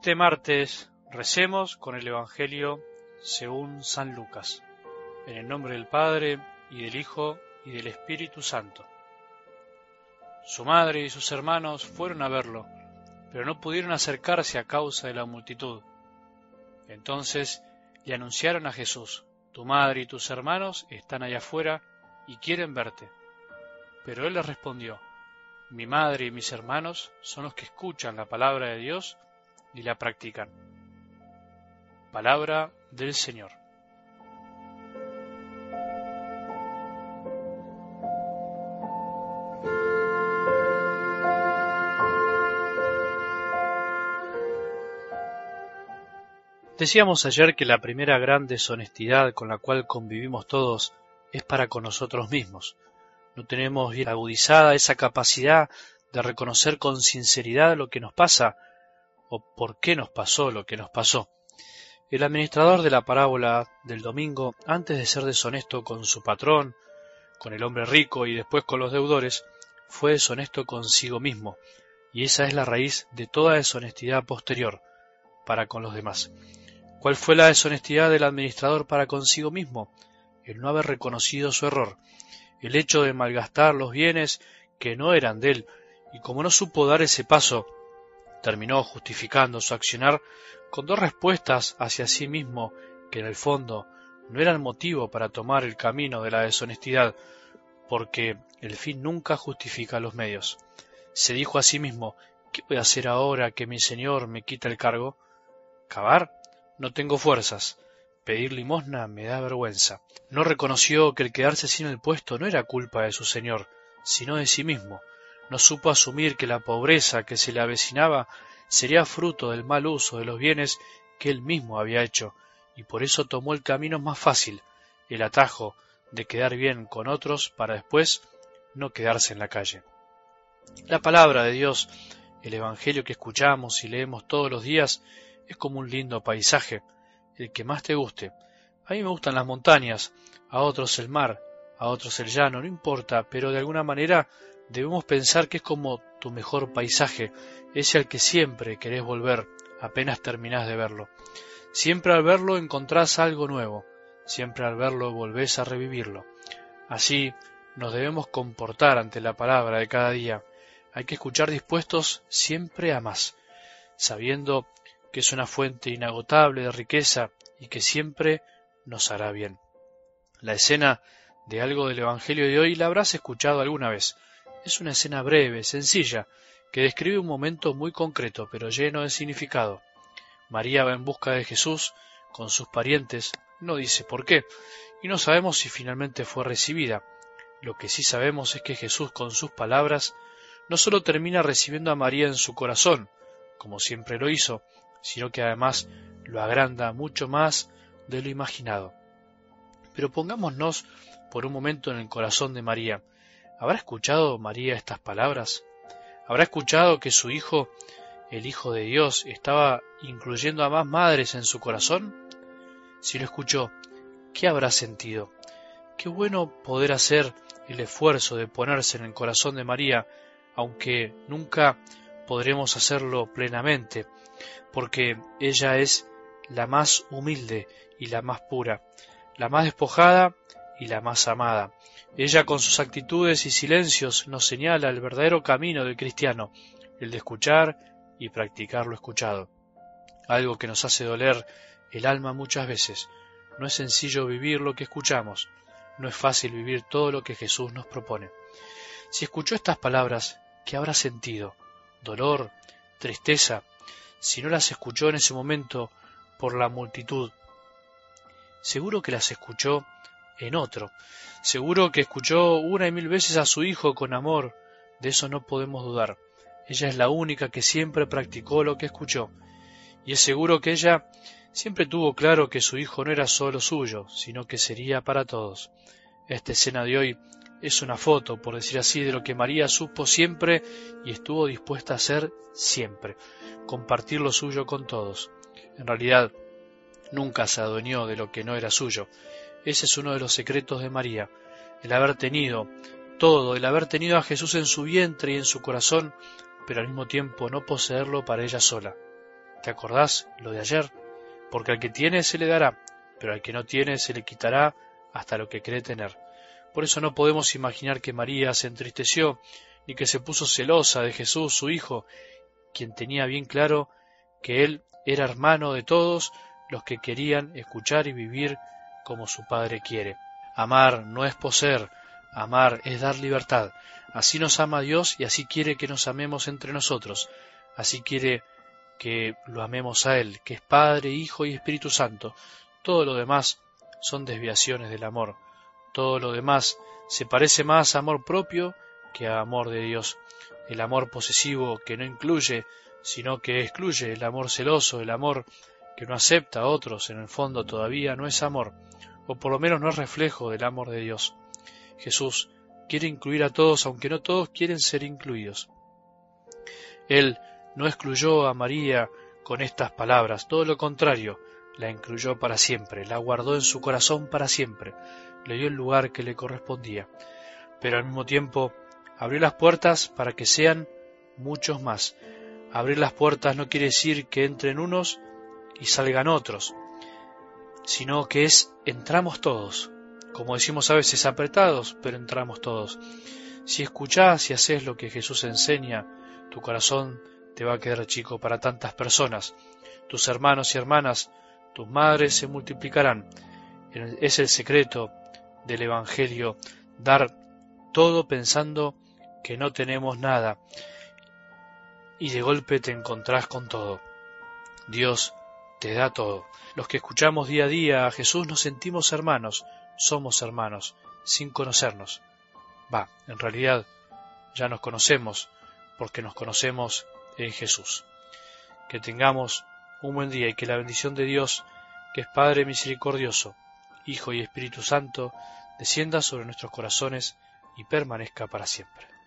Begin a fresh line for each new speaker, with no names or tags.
Este martes recemos con el Evangelio según San Lucas, en el nombre del Padre y del Hijo y del Espíritu Santo. Su madre y sus hermanos fueron a verlo, pero no pudieron acercarse a causa de la multitud. Entonces le anunciaron a Jesús, Tu madre y tus hermanos están allá afuera y quieren verte. Pero él les respondió, Mi madre y mis hermanos son los que escuchan la palabra de Dios y la practican. Palabra del Señor. Decíamos ayer que la primera gran deshonestidad con la cual convivimos todos es para con nosotros mismos. No tenemos bien agudizada esa capacidad de reconocer con sinceridad lo que nos pasa o por qué nos pasó lo que nos pasó. El administrador de la parábola del domingo, antes de ser deshonesto con su patrón, con el hombre rico y después con los deudores, fue deshonesto consigo mismo, y esa es la raíz de toda deshonestidad posterior para con los demás. ¿Cuál fue la deshonestidad del administrador para consigo mismo? El no haber reconocido su error, el hecho de malgastar los bienes que no eran de él, y como no supo dar ese paso terminó justificando su accionar con dos respuestas hacia sí mismo que en el fondo no eran motivo para tomar el camino de la deshonestidad, porque el fin nunca justifica los medios. Se dijo a sí mismo, ¿qué voy a hacer ahora que mi señor me quita el cargo? ¿Cavar? No tengo fuerzas. Pedir limosna me da vergüenza. No reconoció que el quedarse sin el puesto no era culpa de su señor, sino de sí mismo, no supo asumir que la pobreza que se le avecinaba sería fruto del mal uso de los bienes que él mismo había hecho, y por eso tomó el camino más fácil, el atajo de quedar bien con otros para después no quedarse en la calle. La palabra de Dios, el Evangelio que escuchamos y leemos todos los días, es como un lindo paisaje, el que más te guste. A mí me gustan las montañas, a otros el mar, a otros el llano, no importa, pero de alguna manera debemos pensar que es como tu mejor paisaje, ese al que siempre querés volver apenas terminás de verlo. Siempre al verlo encontrás algo nuevo, siempre al verlo volvés a revivirlo. Así nos debemos comportar ante la palabra de cada día. Hay que escuchar dispuestos siempre a más, sabiendo que es una fuente inagotable de riqueza y que siempre nos hará bien. La escena de algo del Evangelio de hoy la habrás escuchado alguna vez. Es una escena breve, sencilla, que describe un momento muy concreto, pero lleno de significado. María va en busca de Jesús con sus parientes, no dice por qué, y no sabemos si finalmente fue recibida. Lo que sí sabemos es que Jesús con sus palabras no sólo termina recibiendo a María en su corazón, como siempre lo hizo, sino que además lo agranda mucho más de lo imaginado. Pero pongámonos por un momento en el corazón de María. ¿Habrá escuchado María estas palabras? ¿Habrá escuchado que su hijo, el Hijo de Dios, estaba incluyendo a más madres en su corazón? Si lo escuchó, ¿qué habrá sentido? Qué bueno poder hacer el esfuerzo de ponerse en el corazón de María, aunque nunca podremos hacerlo plenamente, porque ella es la más humilde y la más pura, la más despojada y la más amada. Ella con sus actitudes y silencios nos señala el verdadero camino del cristiano, el de escuchar y practicar lo escuchado. Algo que nos hace doler el alma muchas veces. No es sencillo vivir lo que escuchamos, no es fácil vivir todo lo que Jesús nos propone. Si escuchó estas palabras, ¿qué habrá sentido? ¿Dolor? ¿Tristeza? Si no las escuchó en ese momento por la multitud, seguro que las escuchó en otro. Seguro que escuchó una y mil veces a su hijo con amor, de eso no podemos dudar. Ella es la única que siempre practicó lo que escuchó, y es seguro que ella siempre tuvo claro que su hijo no era solo suyo, sino que sería para todos. Esta escena de hoy es una foto, por decir así, de lo que María supo siempre y estuvo dispuesta a hacer siempre, compartir lo suyo con todos. En realidad, nunca se adueñó de lo que no era suyo, ese es uno de los secretos de María, el haber tenido todo, el haber tenido a Jesús en su vientre y en su corazón, pero al mismo tiempo no poseerlo para ella sola. ¿Te acordás lo de ayer? Porque al que tiene se le dará, pero al que no tiene se le quitará hasta lo que cree tener. Por eso no podemos imaginar que María se entristeció, ni que se puso celosa de Jesús, su Hijo, quien tenía bien claro que Él era hermano de todos los que querían escuchar y vivir como su Padre quiere. Amar no es poseer, amar es dar libertad. Así nos ama Dios y así quiere que nos amemos entre nosotros. Así quiere que lo amemos a Él, que es Padre, Hijo y Espíritu Santo. Todo lo demás son desviaciones del amor. Todo lo demás se parece más a amor propio que a amor de Dios. El amor posesivo que no incluye, sino que excluye, el amor celoso, el amor que no acepta a otros, en el fondo todavía no es amor, o por lo menos no es reflejo del amor de Dios. Jesús quiere incluir a todos, aunque no todos quieren ser incluidos. Él no excluyó a María con estas palabras, todo lo contrario, la incluyó para siempre, la guardó en su corazón para siempre, le dio el lugar que le correspondía, pero al mismo tiempo abrió las puertas para que sean muchos más. Abrir las puertas no quiere decir que entren unos y salgan otros, sino que es entramos todos, como decimos a veces apretados, pero entramos todos. Si escuchás y haces lo que Jesús enseña, tu corazón te va a quedar chico para tantas personas. Tus hermanos y hermanas, tus madres se multiplicarán. Es el secreto del Evangelio, dar todo pensando que no tenemos nada y de golpe te encontrás con todo. Dios te da todo. Los que escuchamos día a día a Jesús nos sentimos hermanos, somos hermanos, sin conocernos. Va, en realidad ya nos conocemos porque nos conocemos en Jesús. Que tengamos un buen día y que la bendición de Dios, que es Padre misericordioso, Hijo y Espíritu Santo, descienda sobre nuestros corazones y permanezca para siempre.